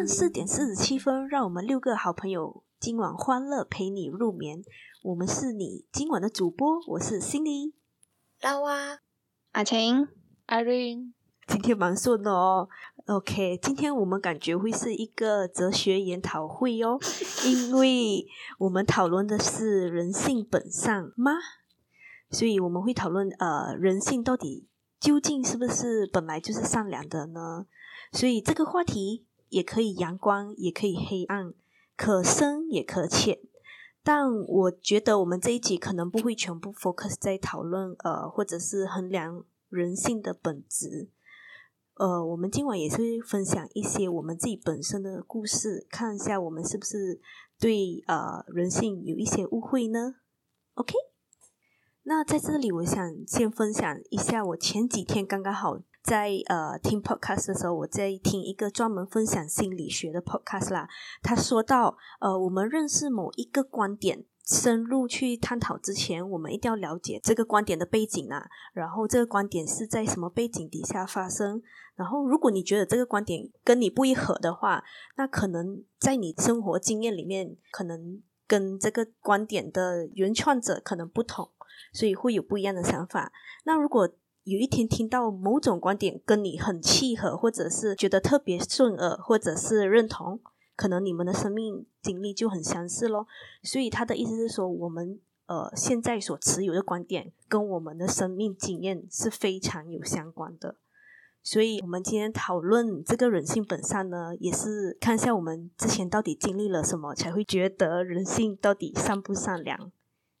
上四点四十七分，让我们六个好朋友今晚欢乐陪你入眠。我们是你今晚的主播，我是 Cindy，拉哇，阿晴，Irene，今天蛮顺的哦。OK，今天我们感觉会是一个哲学研讨会哦，因为我们讨论的是人性本善吗？所以我们会讨论呃，人性到底究竟是不是本来就是善良的呢？所以这个话题也可以阳光，也可以黑暗，可深也可浅。但我觉得我们这一集可能不会全部 focus 在讨论呃，或者是衡量人性的本质。呃，我们今晚也是分享一些我们自己本身的故事，看一下我们是不是对呃人性有一些误会呢？OK，那在这里我想先分享一下，我前几天刚刚好。在呃听 podcast 的时候，我在听一个专门分享心理学的 podcast 啦。他说到，呃，我们认识某一个观点，深入去探讨之前，我们一定要了解这个观点的背景啊。然后这个观点是在什么背景底下发生？然后如果你觉得这个观点跟你不一合的话，那可能在你生活经验里面，可能跟这个观点的原创者可能不同，所以会有不一样的想法。那如果有一天听到某种观点跟你很契合，或者是觉得特别顺耳，或者是认同，可能你们的生命经历就很相似咯。所以他的意思是说，我们呃现在所持有的观点跟我们的生命经验是非常有相关的。所以我们今天讨论这个人性本善呢，也是看一下我们之前到底经历了什么，才会觉得人性到底善不善良。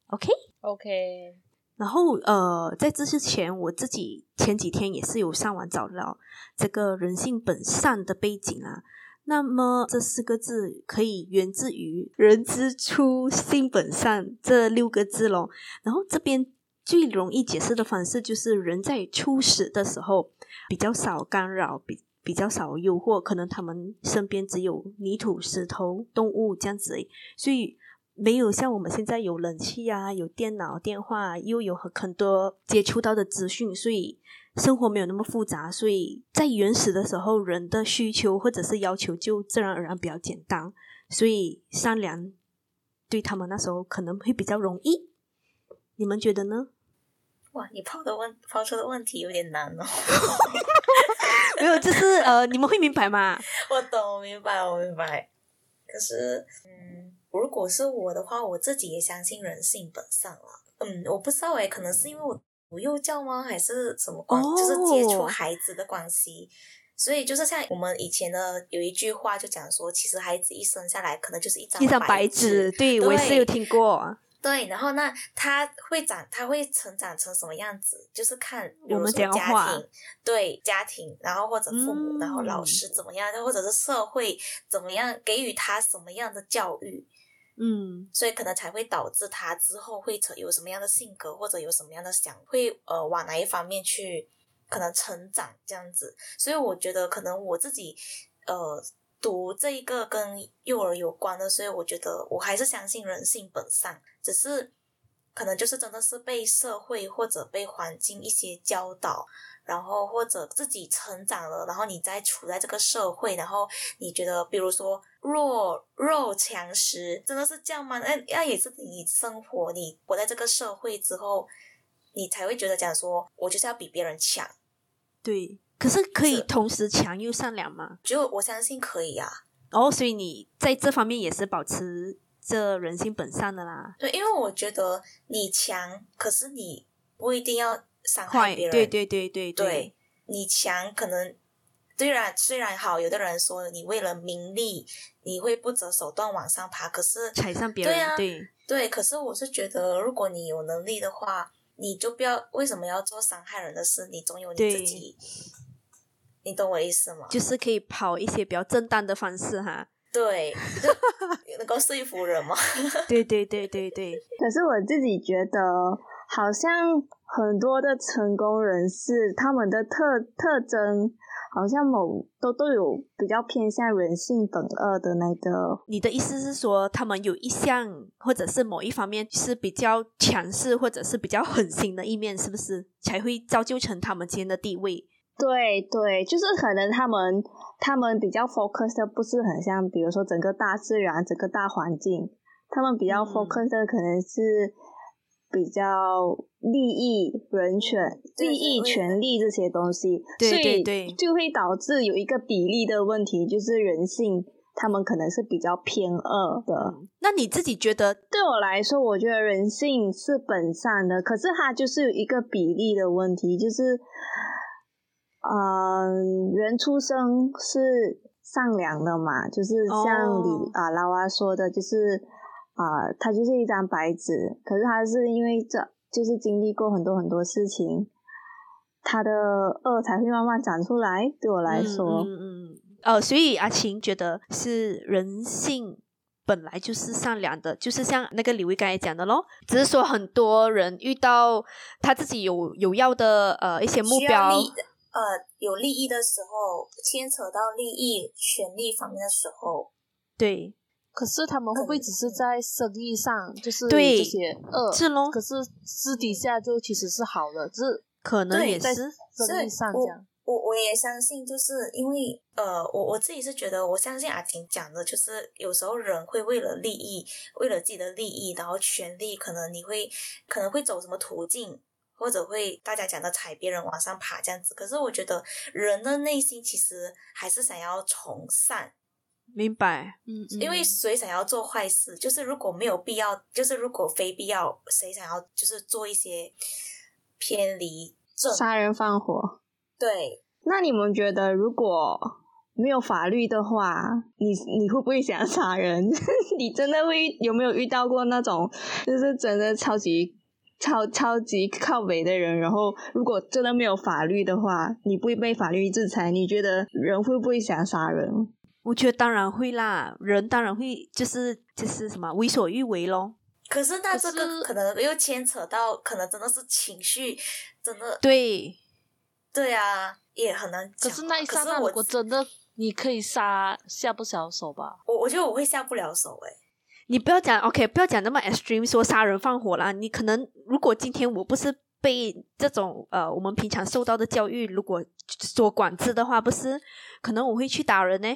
OK，OK。然后，呃，在这之前，我自己前几天也是有上网找到这个人性本善的背景啊。那么这四个字可以源自于“人之初，性本善”这六个字咯。然后这边最容易解释的方式就是，人在初始的时候比较少干扰，比比较少诱惑，可能他们身边只有泥土、石头、动物这样子，所以。没有像我们现在有冷气啊，有电脑、电话，又有很多接触到的资讯，所以生活没有那么复杂。所以在原始的时候，人的需求或者是要求就自然而然比较简单，所以善良对他们那时候可能会比较容易。你们觉得呢？哇，你抛的问抛出的问题有点难哦。没有，就是呃，你们会明白吗？我懂，我明白，我明白。可是，嗯。如果是我的话，我自己也相信人性本善了。嗯，我不知道诶，可能是因为我不幼教吗，还是什么关？Oh. 就是接触孩子的关系，所以就是像我们以前的有一句话就讲说，其实孩子一生下来可能就是一张一张白纸。对，对我也是有听过。对，然后那他会长，他会成长成什么样子，就是看我们讲话。对家庭，然后或者父母，嗯、然后老师怎么样，或者是社会怎么样给予他什么样的教育。嗯，所以可能才会导致他之后会成有什么样的性格，或者有什么样的想，会呃往哪一方面去可能成长这样子。所以我觉得可能我自己呃读这一个跟幼儿有关的，所以我觉得我还是相信人性本善，只是可能就是真的是被社会或者被环境一些教导。然后或者自己成长了，然后你再处在这个社会，然后你觉得，比如说弱肉强食，真的是这样吗？那那也是你生活，你活在这个社会之后，你才会觉得讲说，我就是要比别人强。对，可是可以同时强又善良吗？就我相信可以啊。哦，所以你在这方面也是保持着人性本善的啦。对，因为我觉得你强，可是你不一定要。伤害别人，对对对对对，对你强可能虽然虽然好，有的人说你为了名利，你会不择手段往上爬，可是踩上别人，对啊，对对，可是我是觉得，如果你有能力的话，你就不要为什么要做伤害人的事？你总有你自己，你懂我意思吗？就是可以跑一些比较正当的方式哈，对，就能够说服人嘛，对对对对对。可是我自己觉得，好像。很多的成功人士，他们的特特征好像某都都有比较偏向人性本恶的那个。你的意思是说，他们有一项或者是某一方面是比较强势，或者是比较狠心的一面，是不是才会造就成他们今天的地位？对对，就是可能他们他们比较 focus 的不是很像，比如说整个大自然、整个大环境，他们比较 focus 的可能是比较利益、人权、利益、权利这些东西，对对对，所以就会导致有一个比例的问题，就是人性。他们可能是比较偏恶的。那你自己觉得？对我来说，我觉得人性是本善的，可是它就是有一个比例的问题，就是，嗯、呃，人出生是善良的嘛，就是像你、oh. 啊拉娃说的，就是啊、呃，他就是一张白纸，可是他是因为这就是经历过很多很多事情，他的恶才会慢慢长出来。对我来说，嗯嗯。嗯呃，所以阿晴觉得是人性本来就是善良的，就是像那个李威刚才讲的咯，只是说很多人遇到他自己有有要的呃一些目标，呃有利益的时候，牵扯到利益、权利方面的时候，对。可是他们会不会只是在生意上就是这对些恶？是咯。可是私底下就其实是好的，只是可能也是生意上这样。我我也相信，就是因为呃，我我自己是觉得，我相信阿婷讲的，就是有时候人会为了利益，为了自己的利益，然后权利，可能你会可能会走什么途径，或者会大家讲的踩别人往上爬这样子。可是我觉得人的内心其实还是想要从善，明白？嗯，因为谁想要做坏事？就是如果没有必要，就是如果非必要，谁想要就是做一些偏离正杀人放火？对，那你们觉得如果没有法律的话，你你会不会想杀人？你真的会有没有遇到过那种就是真的超级超超级靠北的人？然后如果真的没有法律的话，你不会被法律制裁，你觉得人会不会想杀人？我觉得当然会啦，人当然会就是就是什么为所欲为咯。可是那这个可能又牵扯到，可能真的是情绪，真的对。对啊，也很难讲。可是那一刹那，如果真的你可以杀，下不了手吧？我我觉得我会下不了手诶。你不要讲，OK，不要讲那么 extreme，说杀人放火啦。你可能如果今天我不是被这种呃我们平常受到的教育，如果所管制的话，不是可能我会去打人呢？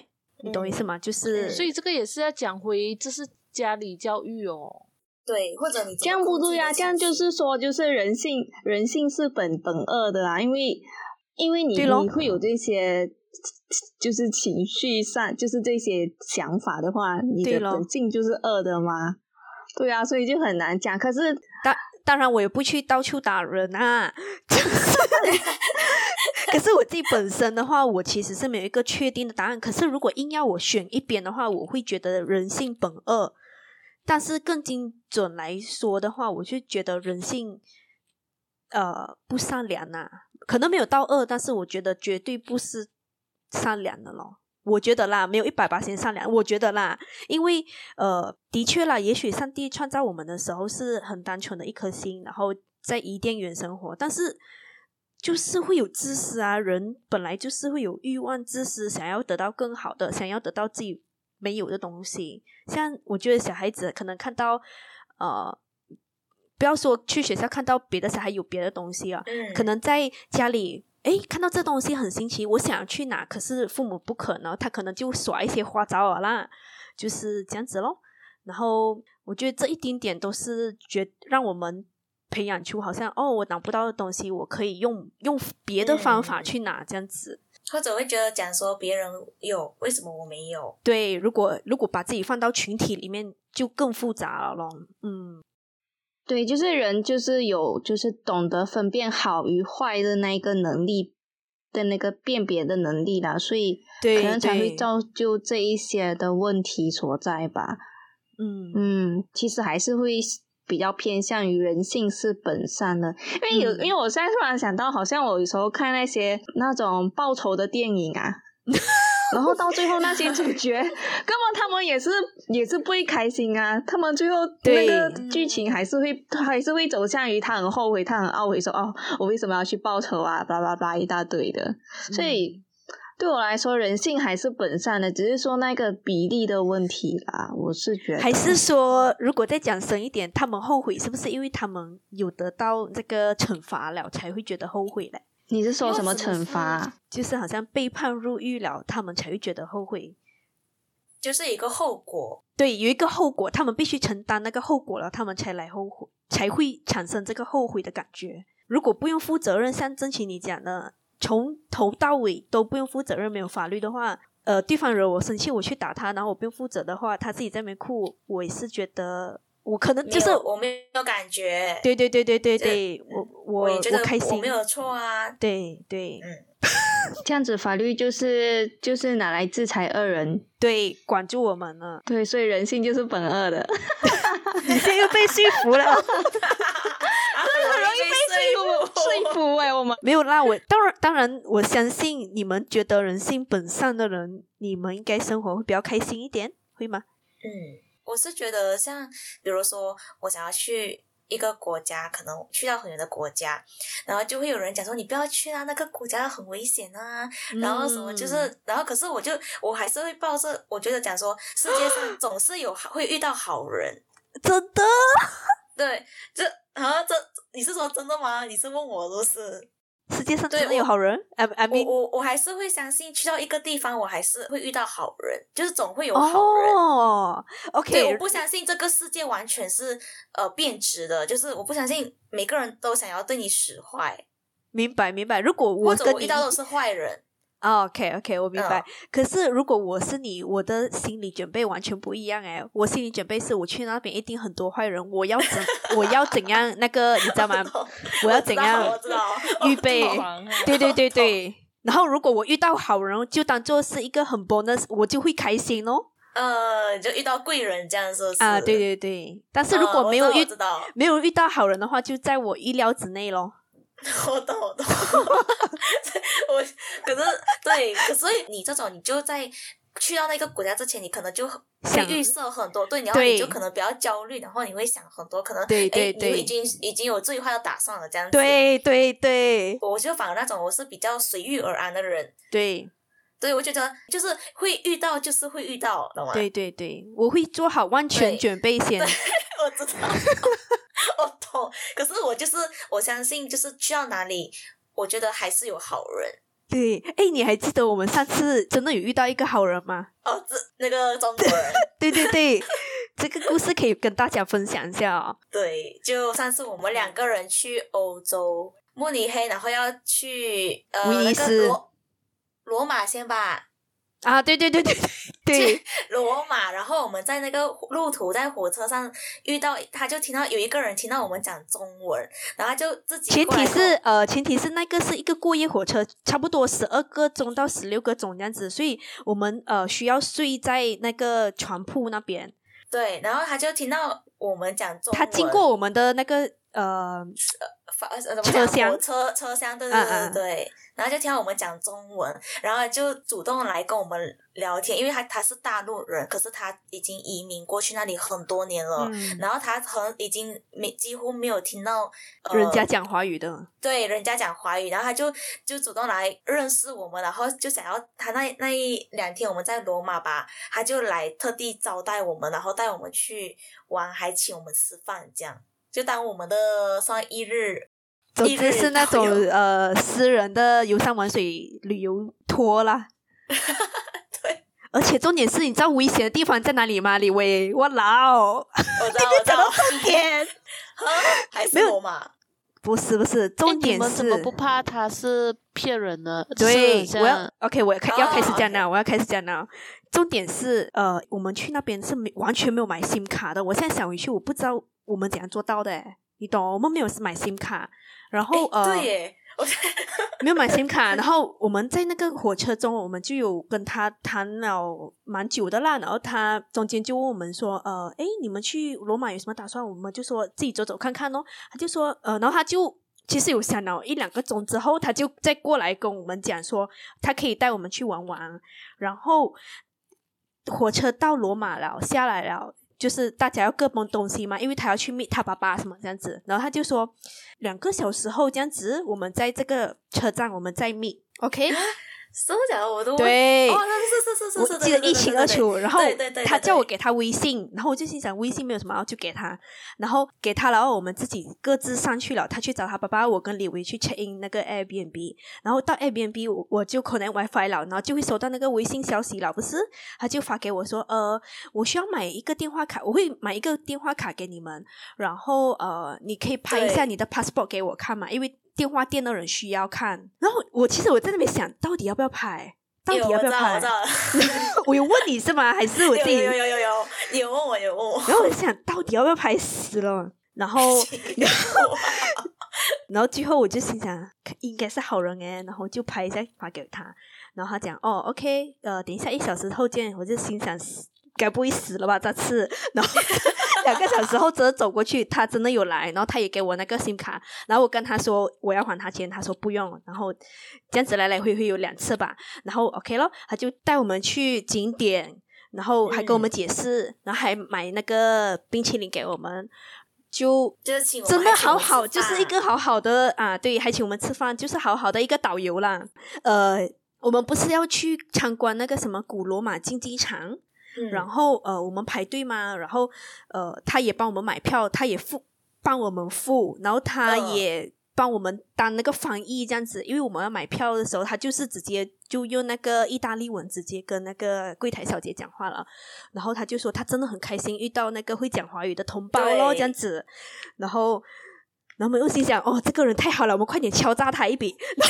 你懂意思吗？就是，所以这个也是要讲回，这是家里教育哦。对，或者你这样不对啊，这样就是说，就是人性，人性是本本恶的啊，因为。因为你你会有这些，就是情绪上，就是这些想法的话，你的本性就是恶的吗？对啊，所以就很难讲。可是当当然，我也不去到处打人啊。可是我自己本身的话，我其实是没有一个确定的答案。可是如果硬要我选一边的话，我会觉得人性本恶。但是更精准来说的话，我就觉得人性呃不善良呐、啊。可能没有到恶，但是我觉得绝对不是善良的咯。我觉得啦，没有一百八先善良。我觉得啦，因为呃，的确啦，也许上帝创造我们的时候是很单纯的一颗心，然后在伊甸园生活，但是就是会有自私啊，人本来就是会有欲望、自私，想要得到更好的，想要得到自己没有的东西。像我觉得小孩子可能看到呃。不要说去学校看到别的小孩有别的东西啊，嗯、可能在家里，诶，看到这东西很新奇，我想要去拿，可是父母不可能，他可能就耍一些花招啊啦，就是这样子咯。然后我觉得这一点点都是觉让我们培养出好像哦，我拿不到的东西，我可以用用别的方法去拿，这样子。或者会觉得讲说别人有，为什么我没有？对，如果如果把自己放到群体里面，就更复杂了咯。嗯。对，就是人，就是有，就是懂得分辨好与坏的那一个能力的那个辨别的能力啦，所以可能才会造就这一些的问题所在吧。嗯嗯，其实还是会比较偏向于人性是本善的，因为有，嗯、因为我现在突然想到，好像我有时候看那些那种报仇的电影啊。然后到最后那些主角，根本他们也是也是不会开心啊。他们最后那个剧情还是会还是会走向于他很后悔，他很懊悔说哦，我为什么要去报仇啊？巴拉巴拉一大堆的。所以对我来说，人性还是本善的，只是说那个比例的问题啦。我是觉得，还是说，如果再讲深一点，他们后悔是不是因为他们有得到这个惩罚了，才会觉得后悔嘞？你是说什么惩罚？就是好像被判入狱了，他们才会觉得后悔。就是一个后果，对，有一个后果，他们必须承担那个后果了，他们才来后悔，才会产生这个后悔的感觉。如果不用负责任，像正奇你讲的，从头到尾都不用负责任，没有法律的话，呃，对方惹我生气，我去打他，然后我不用负责的话，他自己在那边哭，我也是觉得我可能就是我没有感觉，对对对对对对，我我我觉得我开心，我没有错啊，对对，嗯。这样子法律就是就是拿来制裁恶人，对，管住我们了。对，所以人性就是本恶的。你现在又被驯服了，真的很容易被驯服。驯服哎，我们没有啦。我当然当然，我相信你们觉得人性本善的人，你们应该生活会比较开心一点，会吗？嗯，我是觉得像比如说，我想要去。一个国家可能去到很远的国家，然后就会有人讲说，你不要去啊，那个国家很危险啊，嗯、然后什么就是，然后可是我就我还是会抱着，我觉得讲说世界上总是有会遇到好人，真的，对，这啊这你是说真的吗？你是问我都是。世界上真的有好人？I I mean, 我我我还是会相信，去到一个地方，我还是会遇到好人，就是总会有好人。哦，OK，对，我不相信这个世界完全是呃变质的，就是我不相信每个人都想要对你使坏。明白明白，如果我或者我遇到的是坏人。Oh, OK OK，我明白。嗯、可是如果我是你，我的心理准备完全不一样哎。我心理准备是我去那边一定很多坏人，我要怎 我要怎样那个你知道吗？我要怎样预备？对对对 对。然后如果我遇到好人，就当做是一个很 bonus，我就会开心哦。呃，就遇到贵人这样是不是？啊，对对对。但是如果没有遇、呃、没有遇到好人的话，就在我意料之内咯。我懂我懂，我 可是对，可所以你这种你就在去到那个国家之前，你可能就会预设很多，对，然后你就可能比较焦虑，然后你会想很多，可能对对对，你已经已经有最坏的打算了，这样子。对对对，我就反而那种我是比较随遇而安的人。对，对，我觉得就是会遇到，就是会遇到，懂吗？对对对，我会做好万全准备先。我知道。我懂，可是我就是我相信，就是去到哪里，我觉得还是有好人。对，哎，你还记得我们上次真的有遇到一个好人吗？哦，这那个中国人。对对对，这个故事可以跟大家分享一下哦。对，就上次我们两个人去欧洲慕尼黑，然后要去呃那个罗罗马先吧。啊，对对对对 对，罗马。然后我们在那个路途在火车上遇到，他就听到有一个人听到我们讲中文，然后就自己。前提是呃，前提是那个是一个过夜火车，差不多十二个钟到十六个钟这样子，所以我们呃需要睡在那个床铺那边。对，然后他就听到我们讲中文。他经过我们的那个呃，呃，怎么讲？车厢，车车厢，对对对对。然后就听到我们讲中文，然后就主动来跟我们聊天，因为他他是大陆人，可是他已经移民过去那里很多年了，嗯、然后他很已经没几乎没有听到、呃、人家讲华语的，对，人家讲华语，然后他就就主动来认识我们，然后就想要他那那一两天我们在罗马吧，他就来特地招待我们，然后带我们去玩，还请我们吃饭，这样就当我们的算一日。总之是那种呃私人的游山玩水旅游拖啦。对，而且重点是，你知道危险的地方在哪里吗？李威，我老，我知道，我知道。重点，还是罗马？不是不是，重点是。怎么不怕他是骗人呢？对，我要 OK，我要开要开始讲了，我要开始讲了。重点是呃，我们去那边是没完全没有买 SIM 卡的。我现在想回去，我不知道我们怎样做到的，你懂？我们没有买 SIM 卡。然后呃，对耶，我 没有买 SIM 卡。然后我们在那个火车中，我们就有跟他谈了蛮久的啦。然后他中间就问我们说：“呃，诶，你们去罗马有什么打算？”我们就说自己走走看看咯。他就说：“呃，然后他就其实有想了一两个钟之后，他就再过来跟我们讲说，他可以带我们去玩玩。然后火车到罗马了，下来了。”就是大家要各奔东西嘛，因为他要去 meet 他爸爸什么这样子，然后他就说两个小时后这样子，我们在这个车站，我们再 meet，OK？什么讲的我都对，哦，是是是是是，我记得一清二楚。然后他叫我给他微信，然后我就心想微信没有什么，然后就给他，然后给他，然后我们自己各自上去了。他去找他爸爸，我跟李维去 check in 那个 Airbnb，然后到 Airbnb 我我就 connect WiFi 了，然后就会收到那个微信消息了，不是？他就发给我说，呃，我需要买一个电话卡，我会买一个电话卡给你们，然后呃，你可以拍一下你的 passport 给我看嘛，因为。电话店的人需要看，然后我其实我在那边想到底要不要拍，到底要不要拍？我，我有问你是吗？还是我自己？有有有有有，你有问我有问我。然后我想到底要不要拍死了，然后然 后然后最后我就心想应该是好人哎，然后就拍一下发给他，然后他讲哦，OK，呃，等一下一小时后见，我就心想该不会死了吧这次，然后。两个小时后，真的走过去，他真的有来，然后他也给我那个 SIM 卡，然后我跟他说我要还他钱，他说不用，然后这样子来来回回有两次吧，然后 OK 咯，他就带我们去景点，然后还跟我们解释，嗯、然后还买那个冰淇淋给我们，就真的好好，就是一个好好的啊，对，还请我们吃饭，就是好好的一个导游啦。呃，我们不是要去参观那个什么古罗马竞技场？嗯、然后呃，我们排队嘛，然后呃，他也帮我们买票，他也付帮我们付，然后他也帮我们当那个翻译这样子，因为我们要买票的时候，他就是直接就用那个意大利文直接跟那个柜台小姐讲话了，然后他就说他真的很开心遇到那个会讲华语的同胞咯，这样子，然后。然后我们又心想，哦，这个人太好了，我们快点敲诈他一笔。没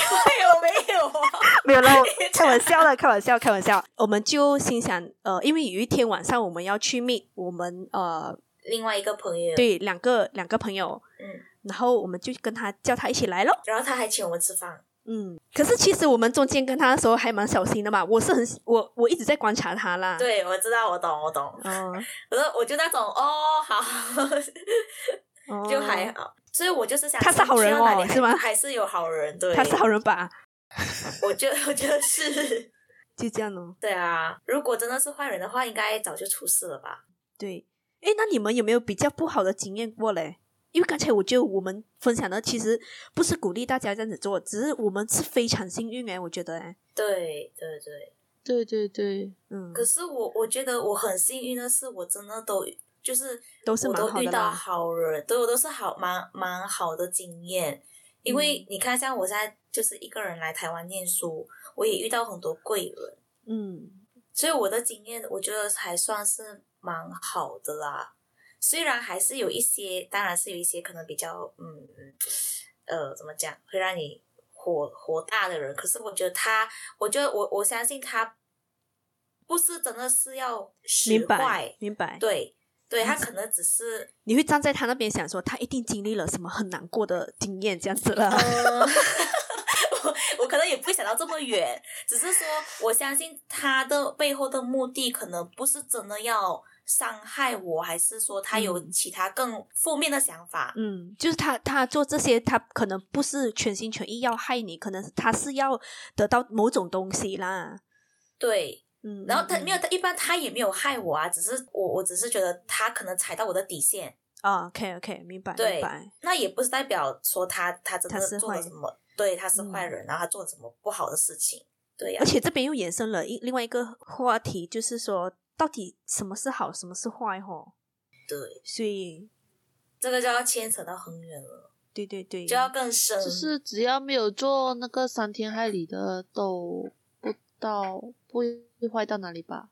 有没有啊，没有了，开玩笑的，开玩笑，开玩笑。我们就心想，呃，因为有一天晚上我们要去 meet 我们呃另外一个朋友，对，两个两个朋友，嗯，然后我们就跟他叫他一起来咯。然后他还请我们吃饭，嗯。可是其实我们中间跟他的时候还蛮小心的嘛，我是很我我一直在观察他啦。对，我知道，我懂，我懂。嗯，我说我就那种哦，好，哦、就还好。所以我就是想，他是好人哦，是吗？还是有好人，对，他是好人吧？我觉得，我觉得是，就这样哦。对啊，如果真的是坏人的话，应该早就出事了吧？对，诶，那你们有没有比较不好的经验过嘞？因为刚才我就我们分享的其实不是鼓励大家这样子做，只是我们是非常幸运诶，我觉得诶。对对对对对对，嗯。可是我我觉得我很幸运的是，我真的都。就是都是我都遇到好人，都我都是好蛮蛮好的经验。因为你看，像我现在就是一个人来台湾念书，我也遇到很多贵人，嗯，所以我的经验我觉得还算是蛮好的啦。虽然还是有一些，当然是有一些可能比较嗯呃怎么讲会让你火火大的人，可是我觉得他，我觉得我我相信他不是真的是要使坏，明白，明白，对。对，他可能只是你会站在他那边想说，他一定经历了什么很难过的经验这样子了。呃、我我可能也不会想到这么远，只是说我相信他的背后的目的可能不是真的要伤害我，还是说他有其他更负面的想法。嗯，就是他他做这些，他可能不是全心全意要害你，可能他是要得到某种东西啦。对。嗯，然后他没有，他一般他也没有害我啊，只是我我只是觉得他可能踩到我的底线啊。OK OK，明白，对，明白。那也不是代表说他他真的是做了什么，对，他是坏人，嗯，然后他做了什么不好的事情，对呀，啊。而且这边又延伸了一另外一个话题，就是说到底什么是好，什么是坏？哈，对，所以这个就要牵扯到很远了。对对对，就要更深。就是只要没有做那个伤天害理的，都不到不。会坏到哪里吧？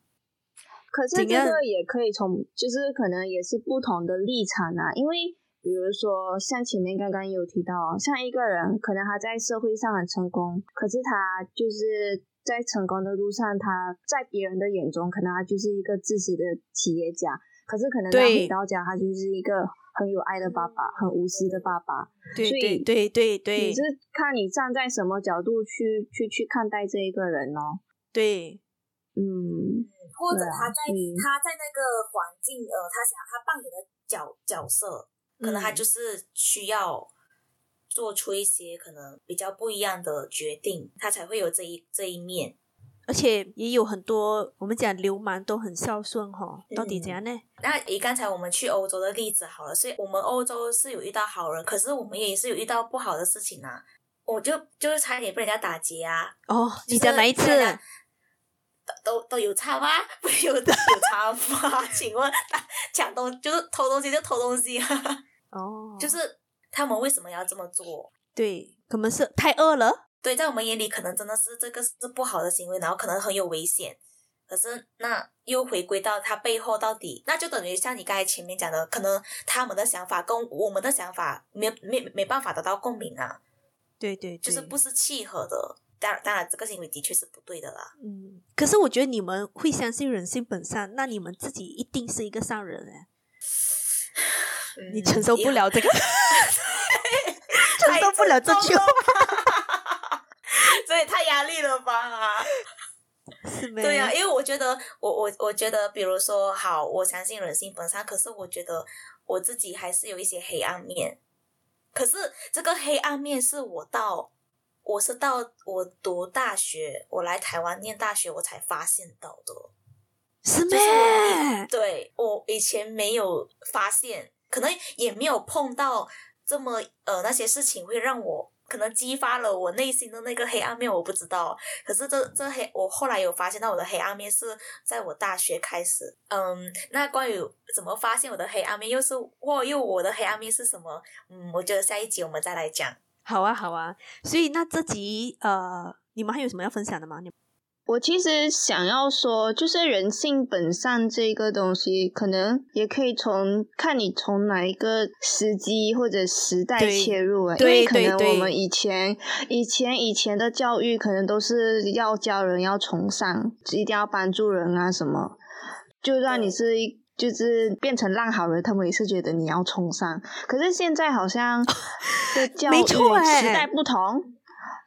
可是这个也可以从，就是可能也是不同的立场啊。因为比如说像前面刚刚有提到，像一个人可能他在社会上很成功，可是他就是在成功的路上，他在别人的眼中，可能他就是一个自私的企业家。可是可能他回到家，他就是一个很有爱的爸爸，很无私的爸爸。对对对对对，你是看你站在什么角度去去去看待这一个人哦。对。嗯，或者他在、嗯、他在那个环境，呃，他想他扮演的角角色，可能他就是需要做出一些可能比较不一样的决定，他才会有这一这一面。而且也有很多我们讲流氓都很孝顺哈，到底怎样呢？嗯、那以刚才我们去欧洲的例子好了，所以我们欧洲是有遇到好人，可是我们也是有遇到不好的事情啊。我就就是差点被人家打劫啊！哦，你讲哪一次？都都有差吗？不有 有差吗？请问抢东就是偷东西就偷东西啊！哦，就是他们为什么要这么做？对，可能是太饿了。对，在我们眼里可能真的是这个是不好的行为，然后可能很有危险。可是那又回归到他背后到底，那就等于像你刚才前面讲的，可能他们的想法跟我们的想法没没没办法得到共鸣啊。对对，对，就是不是契合的。当然，当然，这个行为的确是不对的啦。嗯，可是我觉得你们会相信人性本善，那你们自己一定是一个善人哎。嗯、你承受不了这个，承受不了这句话，所以太压力了吧？是没？对呀、啊，因为我觉得，我我我觉得，比如说，好，我相信人性本善，可是我觉得我自己还是有一些黑暗面。可是这个黑暗面是我到。我是到我读大学，我来台湾念大学，我才发现到的，是吗？就是、对，我以前没有发现，可能也没有碰到这么呃那些事情会让我可能激发了我内心的那个黑暗面，我不知道。可是这这黑，我后来有发现到我的黑暗面是在我大学开始。嗯，那关于怎么发现我的黑暗面，又是或又我的黑暗面是什么？嗯，我觉得下一集我们再来讲。好啊，好啊，所以那这集呃，你们还有什么要分享的吗？我其实想要说，就是人性本善这个东西，可能也可以从看你从哪一个时机或者时代切入啊，因为可能我们以前以前以前的教育可能都是要教人要崇尚，一定要帮助人啊什么，就算你是一。就是变成烂好人，他们也是觉得你要冲上。可是现在好像的 教育时代不同，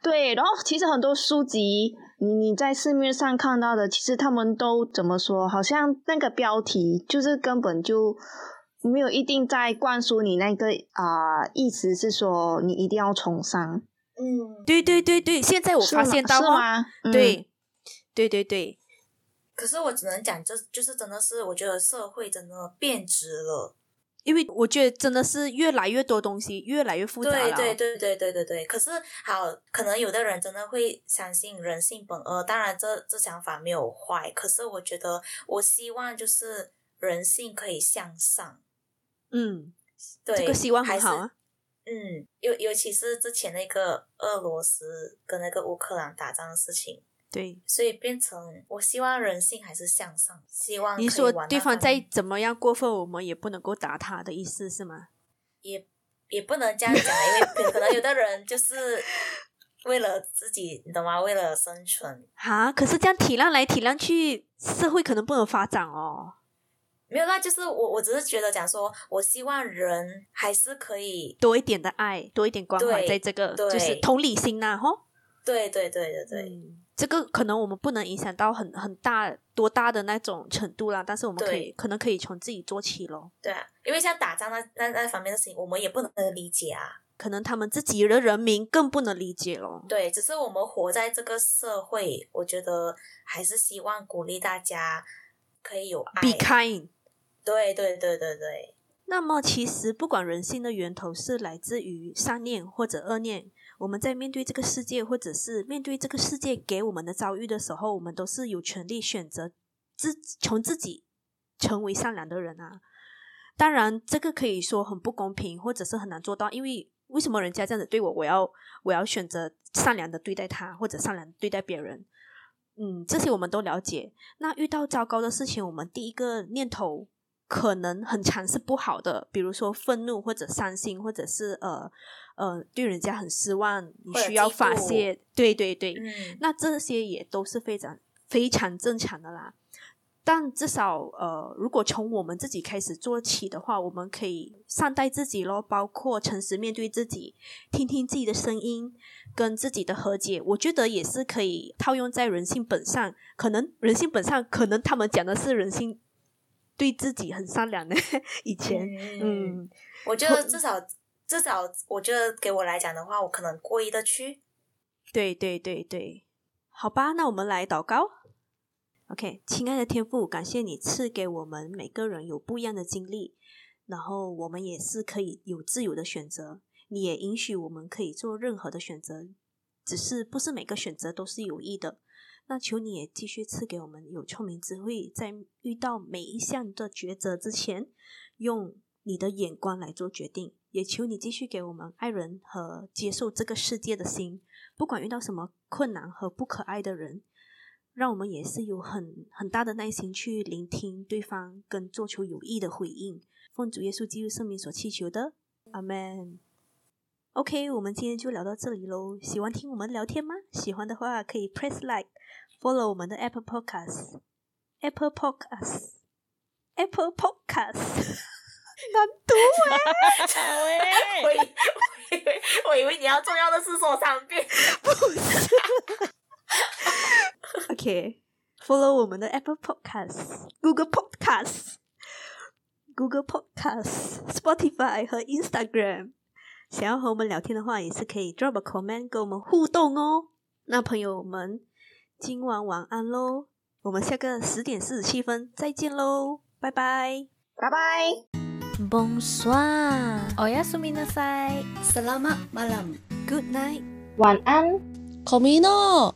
对。然后其实很多书籍，你你在市面上看到的，其实他们都怎么说？好像那个标题就是根本就没有一定在灌输你那个啊、呃、意思，是说你一定要崇尚。嗯，对对对对，现在我发现到是吗？嗯、对对对对。可是我只能讲，这就是真的是，我觉得社会真的变质了，因为我觉得真的是越来越多东西，越来越复杂了。对对对对对对对。可是好，可能有的人真的会相信人性本恶，当然这这想法没有坏。可是我觉得，我希望就是人性可以向上。嗯，对，这个希望很好啊。嗯，尤尤其是之前那个俄罗斯跟那个乌克兰打仗的事情。对，所以变成我希望人性还是向上，希望你说对方再怎么样过分，我们也不能够打他的意思是吗？也也不能这样讲，因为可能有的人就是为了自己，你懂吗？为了生存。哈，可是这样体谅来体谅去，社会可能不能发展哦。没有那，就是我我只是觉得讲说，我希望人还是可以多一点的爱，多一点关怀，在这个就是同理心呐、啊，吼。对对对对对。嗯这个可能我们不能影响到很很大多大的那种程度啦，但是我们可以可能可以从自己做起咯。对啊，因为像打仗那那那方面的事情，我们也不能理解啊。可能他们自己的人民更不能理解咯。对，只是我们活在这个社会，我觉得还是希望鼓励大家可以有爱。Be kind。对对对对对。那么其实不管人性的源头是来自于善念或者恶念。我们在面对这个世界，或者是面对这个世界给我们的遭遇的时候，我们都是有权利选择自从自己成为善良的人啊。当然，这个可以说很不公平，或者是很难做到。因为为什么人家这样子对我，我要我要选择善良的对待他，或者善良对待别人？嗯，这些我们都了解。那遇到糟糕的事情，我们第一个念头可能很常是不好的，比如说愤怒，或者伤心，或者是呃。呃，对人家很失望，你需要发泄，对对对，嗯，那这些也都是非常非常正常的啦。但至少，呃，如果从我们自己开始做起的话，我们可以善待自己咯，包括诚实面对自己，听听自己的声音，跟自己的和解，我觉得也是可以套用在人性本上。可能人性本上，可能他们讲的是人性对自己很善良的。以前，嗯，嗯，我觉得至少。至少，我觉得给我来讲的话，我可能过意得去。对对对对，好吧，那我们来祷告。OK，亲爱的天父，感谢你赐给我们每个人有不一样的经历，然后我们也是可以有自由的选择。你也允许我们可以做任何的选择，只是不是每个选择都是有益的。那求你也继续赐给我们有聪明智慧，在遇到每一项的抉择之前，用你的眼光来做决定。也求你继续给我们爱人和接受这个世界的心，不管遇到什么困难和不可爱的人，让我们也是有很很大的耐心去聆听对方，跟做出有益的回应。奉主耶稣基督圣名所祈求的，阿门。OK，我们今天就聊到这里喽。喜欢听我们聊天吗？喜欢的话可以 press like，follow 我们的 Apple Podcast，Apple Podcast，Apple Podcast，难读哎！我以为我以为你要重要的是说三遍，不是。OK，follow 我们的 Apple Podcast，Google Podcast，Google Podcast，Spotify 和 Instagram。想要和我们聊天的话，也是可以 drop a comment 跟我们互动哦。那朋友们，今晚晚安喽！我们下个十点四十七分再见喽，拜拜，拜拜。Bonsoir，おやすみなさい，Selamat malam，Good night，晚安，Komino。